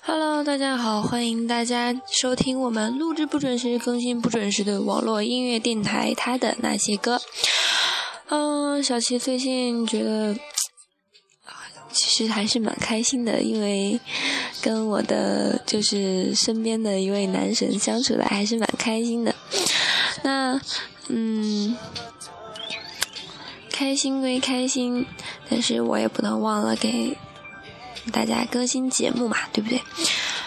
Hello，大家好，欢迎大家收听我们录制不准时、更新不准时的网络音乐电台《他的那些歌》。嗯，小七最近觉得，其实还是蛮开心的，因为跟我的就是身边的一位男神相处的还是蛮开心的。那，嗯，开心归开心，但是我也不能忘了给大家更新节目嘛，对不对？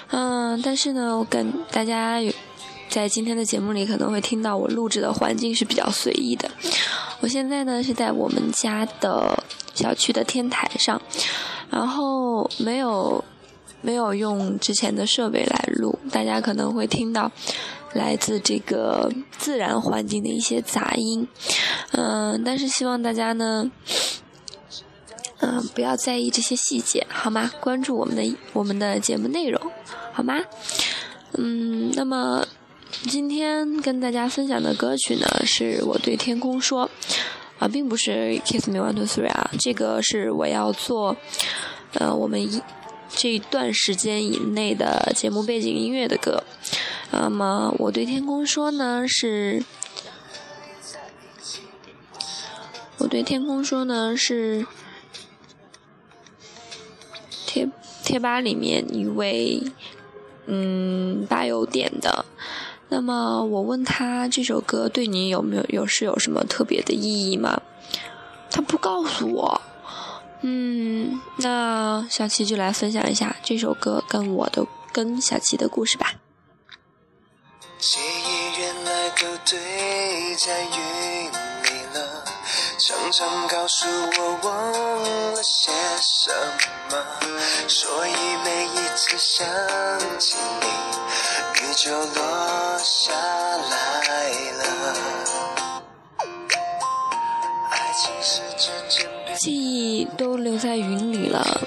嗯，但是呢，我跟大家有在今天的节目里可能会听到我录制的环境是比较随意的。我现在呢是在我们家的小区的天台上，然后没有没有用之前的设备来录，大家可能会听到来自这个自然环境的一些杂音，嗯，但是希望大家呢，嗯，不要在意这些细节，好吗？关注我们的我们的节目内容，好吗？嗯，那么。今天跟大家分享的歌曲呢，是我对天空说，啊，并不是 Kiss Me One Two Three 啊，这个是我要做，呃，我们一这一段时间以内的节目背景音乐的歌。那么我对天空说呢，是，我对天空说呢是贴贴吧里面一位嗯吧友点的。那么我问他这首歌对你有没有有是有什么特别的意义吗？他不告诉我。嗯，那小七就来分享一下这首歌跟我的跟小七的故事吧。记忆原来都堆在云里了，常常告诉我忘了些什么，所以每一次想起你，雨就落下来了。爱情是渐渐记忆都留在云里了，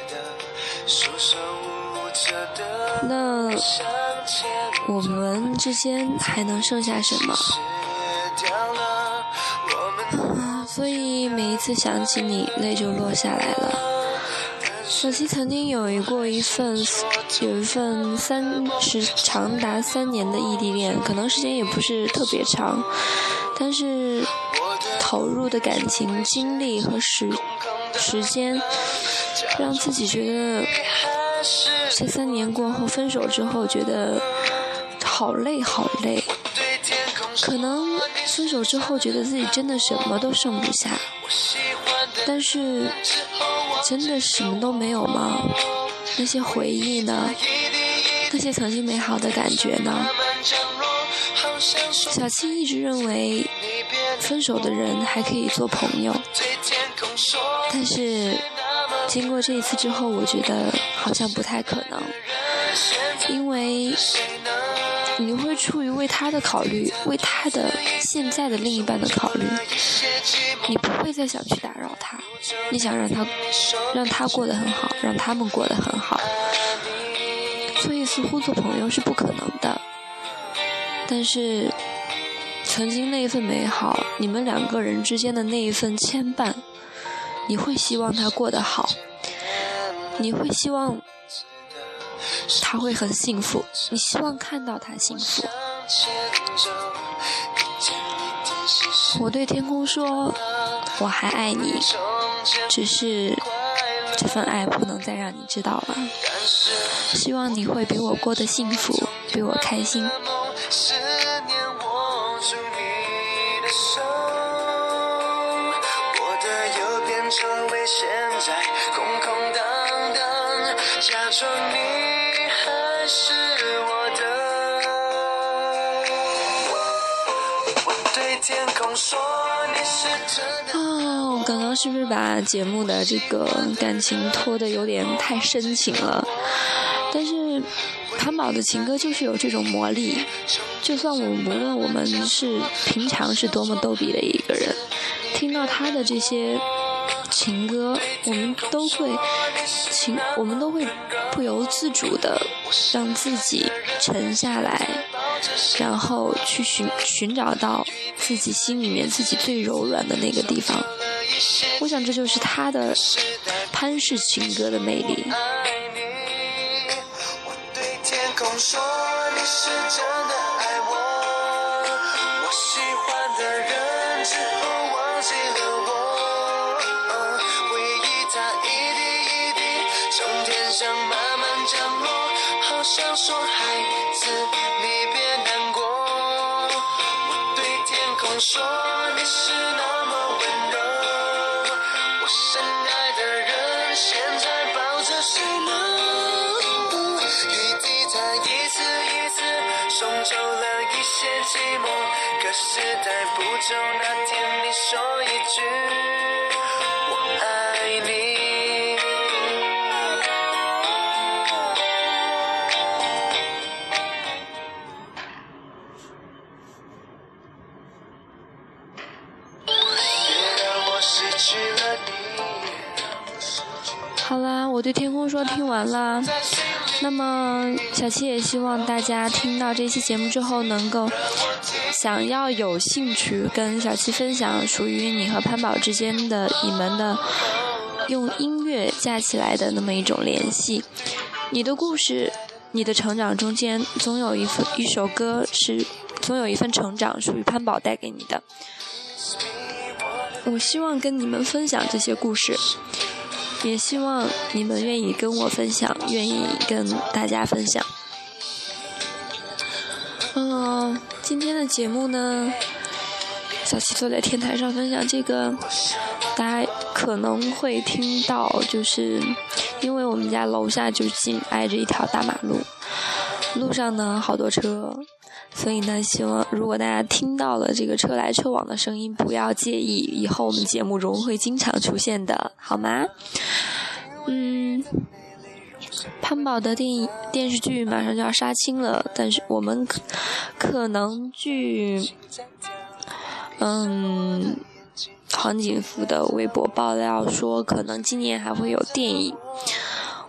那我们之间还能剩下什么？所以每一次想起你，泪就落下来了。小七曾经有一过一份，有一份三十长达三年的异地恋，可能时间也不是特别长，但是投入的感情、精力和时时间，让自己觉得这三年过后分手之后，觉得好累好累。可能分手之后觉得自己真的什么都剩不下，但是真的什么都没有吗？那些回忆呢？那些曾经美好的感觉呢？小七一直认为分手的人还可以做朋友，但是经过这一次之后，我觉得好像不太可能，因为。你会出于为他的考虑，为他的现在的另一半的考虑，你不会再想去打扰他，你想让他让他过得很好，让他们过得很好，所以似乎做朋友是不可能的。但是曾经那一份美好，你们两个人之间的那一份牵绊，你会希望他过得好，你会希望。他会很幸福，你希望看到他幸福。我对天空说：“我还爱你，只是这份爱不能再让你知道了。希望你会比我过得幸福，比我开心。”假装你。啊，我刚刚是不是把节目的这个感情拖得有点太深情了？但是潘宝的情歌就是有这种魔力，就算我无论我们是平常是多么逗比的一个人，听到他的这些。情歌，我们都会情，我们都会不由自主的让自己沉下来，然后去寻寻找到自己心里面自己最柔软的那个地方。我想这就是他的潘氏情歌的魅力。想说孩子，你别难过。我对天空说，你是那么温柔。我深爱的人，现在抱着谁呢？雨滴它一次一次送走了一些寂寞，可是带不走那天你说一句。我爱你好啦，我对天空说听完了。那么小七也希望大家听到这期节目之后，能够想要有兴趣跟小七分享属于你和潘宝之间的你们的用音乐架起来的那么一种联系。你的故事，你的成长中间总有一份一首歌是，总有一份成长属于潘宝带给你的。我希望跟你们分享这些故事。也希望你们愿意跟我分享，愿意跟大家分享。嗯，今天的节目呢，小七坐在天台上分享这个，大家可能会听到，就是因为我们家楼下就紧挨着一条大马路，路上呢好多车。所以呢，希望如果大家听到了这个车来车往的声音，不要介意，以后我们节目中会经常出现的，好吗？嗯，潘宝的电影电视剧马上就要杀青了，但是我们可能据嗯黄景福的微博爆料说，可能今年还会有电影。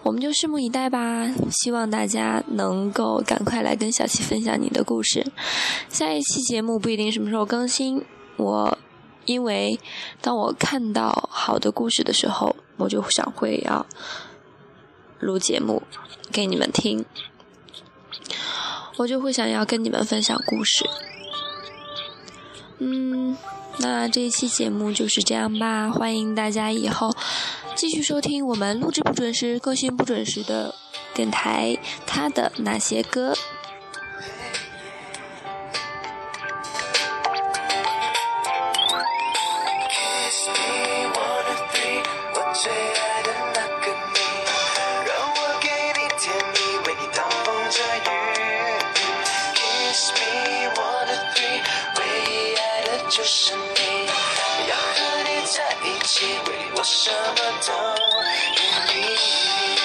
我们就拭目以待吧，希望大家能够赶快来跟小七分享你的故事。下一期节目不一定什么时候更新，我因为当我看到好的故事的时候，我就想会要录节目给你们听，我就会想要跟你们分享故事。嗯，那这一期节目就是这样吧，欢迎大家以后。继续收听我们录制不准时、更新不准时的电台，他的那些歌。为我什么都愿意。